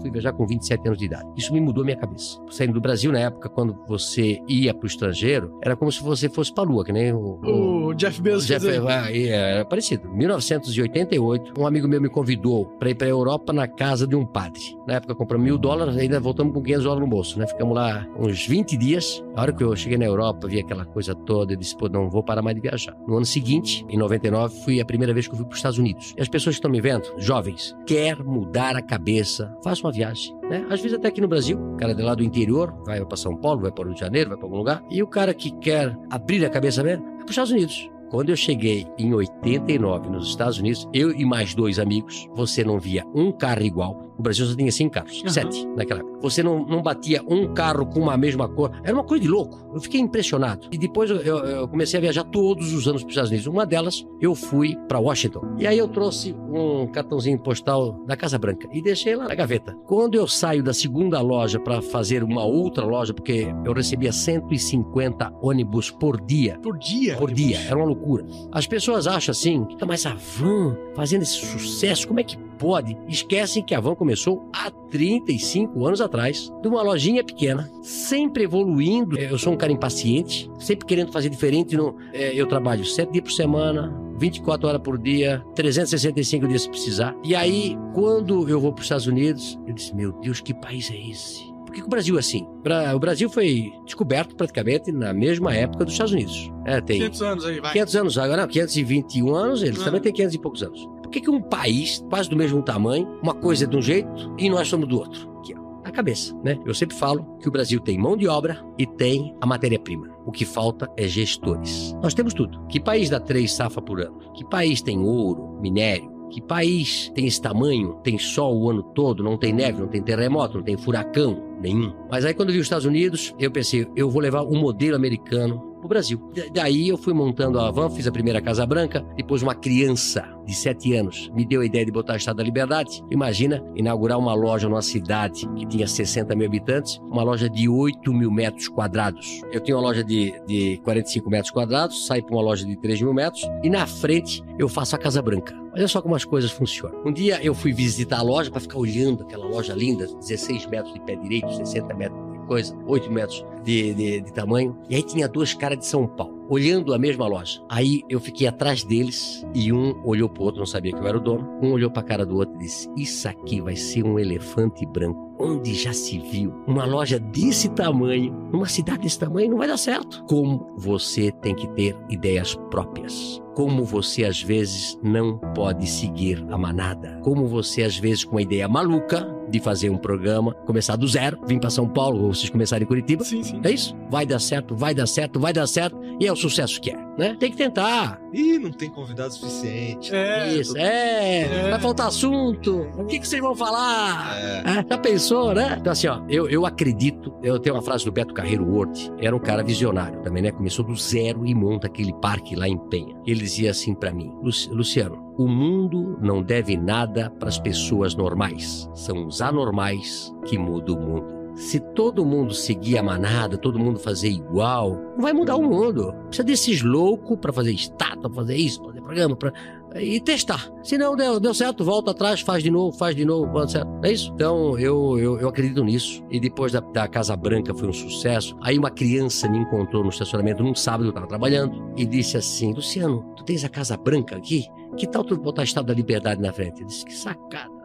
fui viajar com 27 anos de idade. Isso me mudou minha cabeça. Saindo do Brasil, na época, quando você ia para o estrangeiro, era como se você fosse para a Lua, que nem o, o, o Jeff Bezos. Jeff, é, era parecido. Em 1988, um amigo meu me convidou para ir para a Europa na casa de um padre. Na época, compramos mil dólares, ainda voltamos com 500 dólares no bolso, né? Ficamos lá uns 20 dias. A hora que eu cheguei na Europa, vi aquela coisa toda, eu disse, pô, não vou parar mais de viajar. No ano seguinte, em 99, fui a primeira vez que eu fui para os Estados Unidos. E as pessoas que estão me vendo, jovens, quer mudar a cabeça, faça uma viagem. Né? Às vezes até aqui no Brasil, o cara de lá do interior vai para São Paulo, vai para o Rio de Janeiro, vai para algum lugar, e o cara que quer abrir a cabeça mesmo é para os Estados Unidos. Quando eu cheguei em 89 nos Estados Unidos, eu e mais dois amigos, você não via um carro igual. O Brasil só tinha cinco carros, uhum. sete naquela época. Você não, não batia um carro com uma mesma cor. Era uma coisa de louco. Eu fiquei impressionado. E depois eu, eu comecei a viajar todos os anos para os Estados Unidos. Uma delas, eu fui para Washington. E aí eu trouxe um cartãozinho postal da Casa Branca e deixei lá na gaveta. Quando eu saio da segunda loja para fazer uma outra loja, porque eu recebia 150 ônibus por dia. Por dia? Por dia. Era uma loucura loucura. As pessoas acham assim, mas a van fazendo esse sucesso, como é que pode? Esquecem que a van começou há 35 anos atrás, de uma lojinha pequena, sempre evoluindo. Eu sou um cara impaciente, sempre querendo fazer diferente. No, é, eu trabalho sete dias por semana, 24 horas por dia, 365 dias se precisar. E aí, quando eu vou para os Estados Unidos, eu disse: Meu Deus, que país é esse? Por que o Brasil é assim? O Brasil foi descoberto praticamente na mesma época dos Estados Unidos. É, tem 500 anos aí, vai. 500 anos, agora não, 521 anos, eles ah. também têm 500 e poucos anos. Por que, que um país, quase do mesmo tamanho, uma coisa é de um jeito e nós somos do outro? Aqui, a cabeça, né? Eu sempre falo que o Brasil tem mão de obra e tem a matéria-prima. O que falta é gestores. Nós temos tudo. Que país dá três safas por ano? Que país tem ouro, minério? Que país tem esse tamanho, tem sol o ano todo, não tem neve, não tem terremoto, não tem furacão nenhum? Mas aí quando eu vi os Estados Unidos, eu pensei, eu vou levar o modelo americano o Brasil. Daí eu fui montando a van, fiz a primeira Casa Branca, depois uma criança de 7 anos me deu a ideia de botar o Estado da Liberdade. Imagina inaugurar uma loja numa cidade que tinha 60 mil habitantes, uma loja de 8 mil metros quadrados. Eu tinha uma loja de, de 45 metros quadrados, saí para uma loja de 3 mil metros e na frente eu faço a Casa Branca. Olha só como as coisas funcionam. Um dia eu fui visitar a loja para ficar olhando aquela loja linda, 16 metros de pé direito, 60 metros coisa, 8 metros de, de, de tamanho. E aí tinha dois caras de São Paulo, olhando a mesma loja. Aí eu fiquei atrás deles e um olhou pro outro, não sabia que eu era o dono. Um olhou pra cara do outro e disse: Isso aqui vai ser um elefante branco. Onde já se viu uma loja desse tamanho, numa cidade desse tamanho, não vai dar certo. Como você tem que ter ideias próprias como você às vezes não pode seguir a manada, como você às vezes com uma ideia maluca de fazer um programa, começar do zero, vir para São Paulo ou vocês começarem em Curitiba. Sim, sim. É isso? Vai dar certo, vai dar certo, vai dar certo e é o sucesso que é, né? Tem que tentar. Ih, não tem convidado suficiente. É. Isso, é. é. Vai faltar assunto. O que, que vocês vão falar? É. É, já pensou, né? Então assim, ó, eu, eu acredito, eu tenho uma frase do Beto Carreiro Word, era um cara visionário também, né? Começou do zero e monta aquele parque lá em Penha. Ele dizia assim para mim, Luciano, o mundo não deve nada para as pessoas normais. São os anormais que mudam o mundo. Se todo mundo seguir a manada, todo mundo fazer igual, não vai mudar o mundo. Precisa desses loucos para fazer estátua, para fazer isso, para fazer programa, para e testar. Se não deu, deu certo, volta atrás, faz de novo, faz de novo, volta certo. É isso? Então eu, eu, eu acredito nisso. E depois da, da, Casa Branca foi um sucesso. Aí uma criança me encontrou no estacionamento num sábado, eu estava trabalhando, e disse assim: Luciano, tu tens a Casa Branca aqui? Que tal tu botar a estátua da liberdade na frente? Eu disse: Que sacada.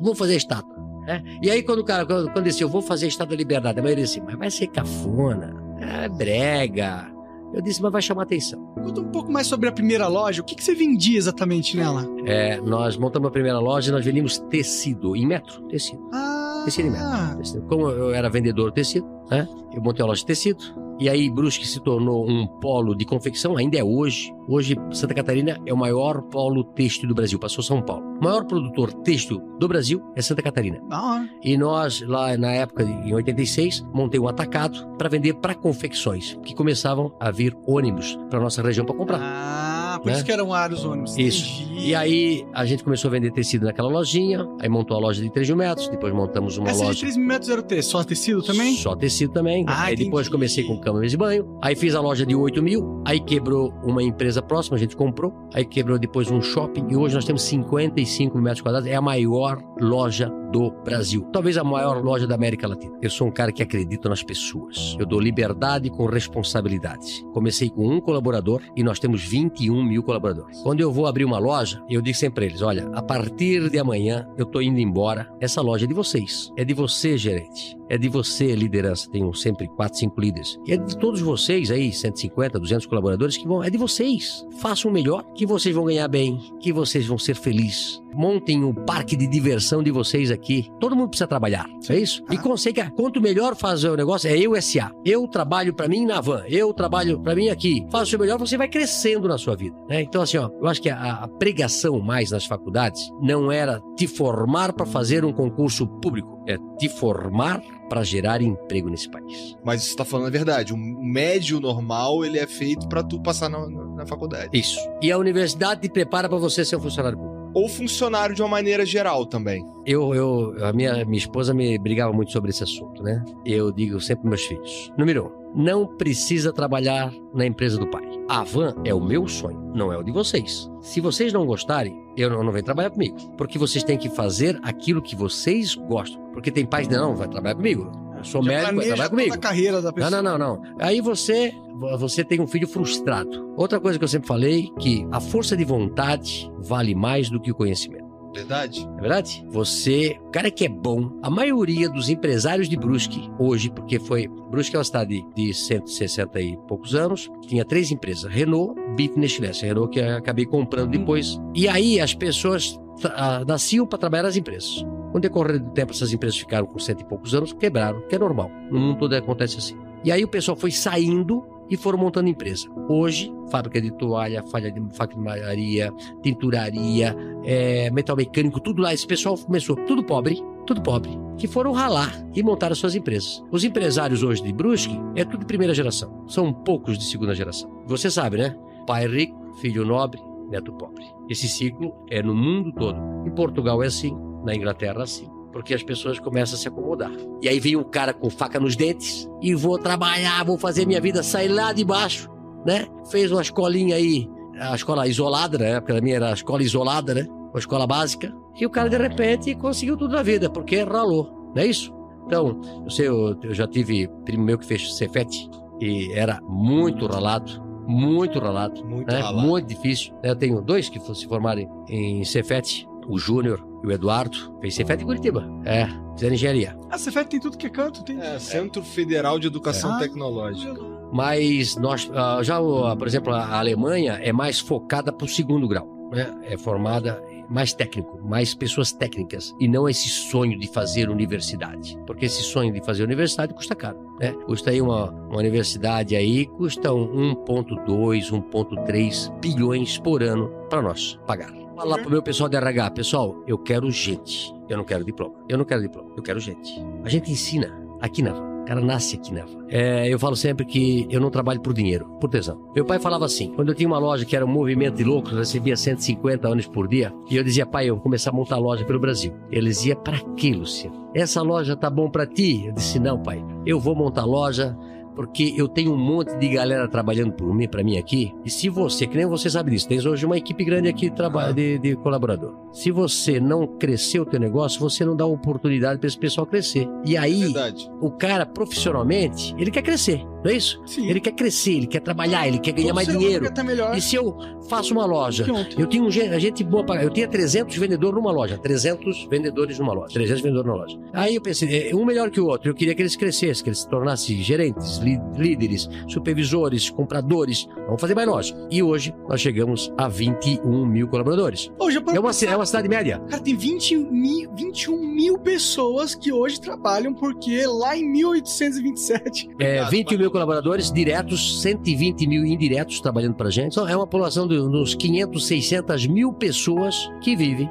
Vou fazer a estátua. É? E aí, quando o cara, quando, quando disse, eu vou fazer a estátua da liberdade, a maioria disse, mas vai ser cafona, é brega, eu disse, mas vai chamar atenção. Conta um pouco mais sobre a primeira loja. O que, que você vendia exatamente nela? É, nós montamos a primeira loja e nós vendíamos tecido, em metro, tecido. Ah. Tecido em metro. Tecido. Como eu era vendedor de tecido, né? Eu montei a loja de tecido, e aí Brusque se tornou um polo de confecção, ainda é hoje. Hoje Santa Catarina é o maior polo têxtil do Brasil, passou São Paulo. O maior produtor têxtil do Brasil é Santa Catarina. Ah. E nós, lá na época, em 86, montei um atacado para vender para confecções, que começavam a vir ônibus para nossa região para comprar. Ah, por né? isso que eram vários ônibus. Isso. E aí a gente começou a vender tecido naquela lojinha, aí montou a loja de 3 mil metros, depois montamos uma Essa de loja. 3 mil metros era o quê? Só tecido também? Só tecido também. Ah, aí depois entendi. comecei com cama, mesa e banho. Aí fiz a loja de 8 mil. Aí quebrou uma empresa próxima, a gente comprou. Aí quebrou depois um shopping. E hoje nós temos 55 mil metros quadrados. É a maior loja do Brasil. Talvez a maior loja da América Latina. Eu sou um cara que acredita nas pessoas. Eu dou liberdade com responsabilidade. Comecei com um colaborador e nós temos 21 mil colaboradores. Quando eu vou abrir uma loja, eu digo sempre para eles: olha, a partir de amanhã eu tô indo embora. Essa loja é de vocês. É de você, gerente. É de você, liderança. Tenho sempre quatro, cinco líderes. E é de todos vocês aí, 150, 200 colaboradores que vão. É de vocês. Façam o melhor, que vocês vão ganhar bem, que vocês vão ser felizes. Montem o parque de diversão de vocês aqui. Todo mundo precisa trabalhar. É isso? E consegue. Quanto melhor fazer o negócio, é eu SA. Eu trabalho pra mim na van. Eu trabalho pra mim aqui. Faça o seu melhor, você vai crescendo na sua vida. né? Então, assim, ó, eu acho que a, a pregação mais nas faculdades não era te formar pra fazer um concurso público. É te formar pra gerar emprego nesse país. Mas você tá falando a verdade. O médio normal, ele é feito pra tu passar na, na- na faculdade. Isso. E a universidade te prepara pra você ser um funcionário público. Ou funcionário de uma maneira geral também. Eu, eu, a minha, minha esposa me brigava muito sobre esse assunto, né? Eu digo sempre para meus filhos: número um, não precisa trabalhar na empresa do pai. A van é o meu sonho, não é o de vocês. Se vocês não gostarem, eu não, não venho trabalhar comigo. Porque vocês têm que fazer aquilo que vocês gostam. Porque tem pais não, vai trabalhar comigo. Eu sou Já médico, vai trabalhar comigo. a carreira da pessoa. Não, não, não, não. Aí você, você tem um filho frustrado. Outra coisa que eu sempre falei, que a força de vontade vale mais do que o conhecimento. Verdade? É verdade? Você, o cara que é bom, a maioria dos empresários de Brusque, hoje, porque foi. Brusque é uma cidade de 160 e poucos anos, tinha três empresas: Renault, Bit Nestlé. Renault que eu acabei comprando depois. E aí as pessoas ah, nasciam para trabalhar nas empresas. Com o decorrer do tempo, essas empresas ficaram com cento e poucos anos, quebraram, que é normal. No mundo todo acontece assim. E aí o pessoal foi saindo e foram montando empresa. Hoje, fábrica de toalha, falha de malharia, tinturaria, é, metal mecânico, tudo lá. Esse pessoal começou, tudo pobre, tudo pobre, que foram ralar e montaram suas empresas. Os empresários hoje de Brusque é tudo de primeira geração, são poucos de segunda geração. Você sabe, né? Pai rico, filho nobre, neto pobre. Esse ciclo é no mundo todo. Em Portugal é assim, na Inglaterra assim. Porque as pessoas começam a se acomodar. E aí vem um cara com faca nos dentes e vou trabalhar, vou fazer minha vida sair lá de baixo, né? Fez uma escolinha aí, a escola isolada, né? Porque a minha era a escola isolada, né? Uma escola básica. E o cara, de repente, conseguiu tudo na vida, porque ralou, não é isso? Então, eu sei, eu, eu já tive primo meu que fez Cefete e era muito ralado, muito ralado, Muito né? ralado. Muito difícil. Eu tenho dois que se formaram em Cefete, o Júnior e o Eduardo. Fez Cefete em Curitiba. É, fizeram engenharia. A Cefet tem tudo que é canto, tem. É, Centro Federal de Educação Ah, Tecnológica. Mas nós, ah, já, por exemplo, a Alemanha é mais focada para o segundo grau. Né? É formada mais técnico, mais pessoas técnicas. E não esse sonho de fazer universidade. Porque esse sonho de fazer universidade custa caro. Né? Custa aí uma, uma universidade aí, custa um 1,2, 1,3 bilhões por ano para nós pagar. Falar pro meu pessoal de RH, pessoal, eu quero gente. Eu não quero diploma. Eu não quero diploma. Eu quero gente. A gente ensina aqui na. O cara nasce aqui van. É, eu falo sempre que eu não trabalho por dinheiro, por tesão. Meu pai falava assim, quando eu tinha uma loja que era um movimento de loucos, recebia 150 anos por dia, e eu dizia, pai, eu vou começar a montar loja pelo Brasil. Ele dizia, pra quê, Luciano? Essa loja tá bom pra ti? Eu disse, não, pai, eu vou montar loja porque eu tenho um monte de galera trabalhando por mim, para mim aqui. E se você, que nem você sabe disso, tens hoje uma equipe grande aqui de, traba- de, de colaborador. Se você não crescer o teu negócio, você não dá oportunidade para esse pessoal crescer. E aí, Verdade. o cara profissionalmente, ele quer crescer, não é isso? Sim. Ele quer crescer, ele quer trabalhar, ele quer ganhar Todo mais dinheiro. melhor E se eu faço uma loja, eu tinha um gente boa pra, eu tinha 300 vendedores numa loja, 300 vendedores numa loja, 300 vendedores numa loja. Aí eu pensei, é, um melhor que o outro. Eu queria que eles crescessem, que eles se tornassem gerentes, líderes, supervisores, compradores. Vamos fazer mais loja. E hoje nós chegamos a 21 mil colaboradores. Parou É uma, é uma cidade média. Cara, tem 20 mil, 21 mil pessoas que hoje trabalham, porque lá em 1827. É, Obrigado, 21 mil colaboradores diretos, 120 mil indiretos trabalhando pra gente. Então, é uma população de uns 500, 600 mil pessoas que vivem